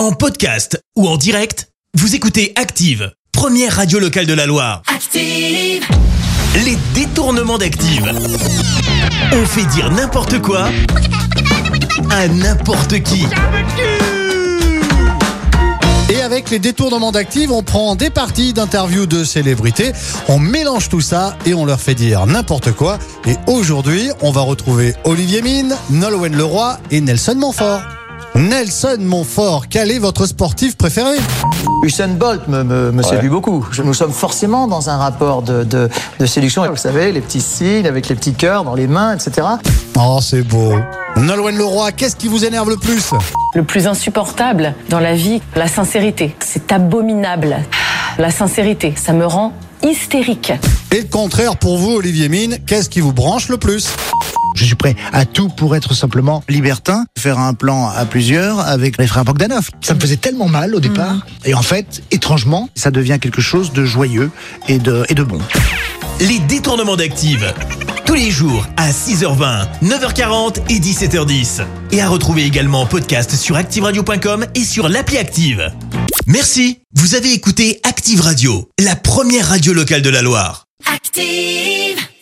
En podcast ou en direct, vous écoutez Active, première radio locale de la Loire. Active, Les détournements d'Active. On fait dire n'importe quoi à n'importe qui. Et avec les détournements d'actifs, on prend des parties d'interviews de célébrités, on mélange tout ça et on leur fait dire n'importe quoi. Et aujourd'hui, on va retrouver Olivier Mine, Nolwenn Leroy et Nelson Montfort. Nelson Montfort, quel est votre sportif préféré? Usain Bolt me, me, me séduit beaucoup. Nous sommes forcément dans un rapport de, de, de séduction. Vous savez, les petits signes avec les petits cœurs dans les mains, etc. Oh, c'est beau. Nolwenn Leroy, qu'est-ce qui vous énerve le plus? Le plus insupportable dans la vie, la sincérité. C'est abominable. La sincérité, ça me rend hystérique. Et le contraire pour vous, Olivier Mine, qu'est-ce qui vous branche le plus? Je suis prêt à tout pour être simplement libertin, faire un plan à plusieurs avec les frères Bogdanov. Ça me faisait tellement mal au départ. Et en fait, étrangement, ça devient quelque chose de joyeux et de, et de bon. Les détournements d'Active. Tous les jours à 6h20, 9h40 et 17h10. Et à retrouver également en podcast sur ActiveRadio.com et sur l'appli Active. Merci. Vous avez écouté Active Radio, la première radio locale de la Loire. active.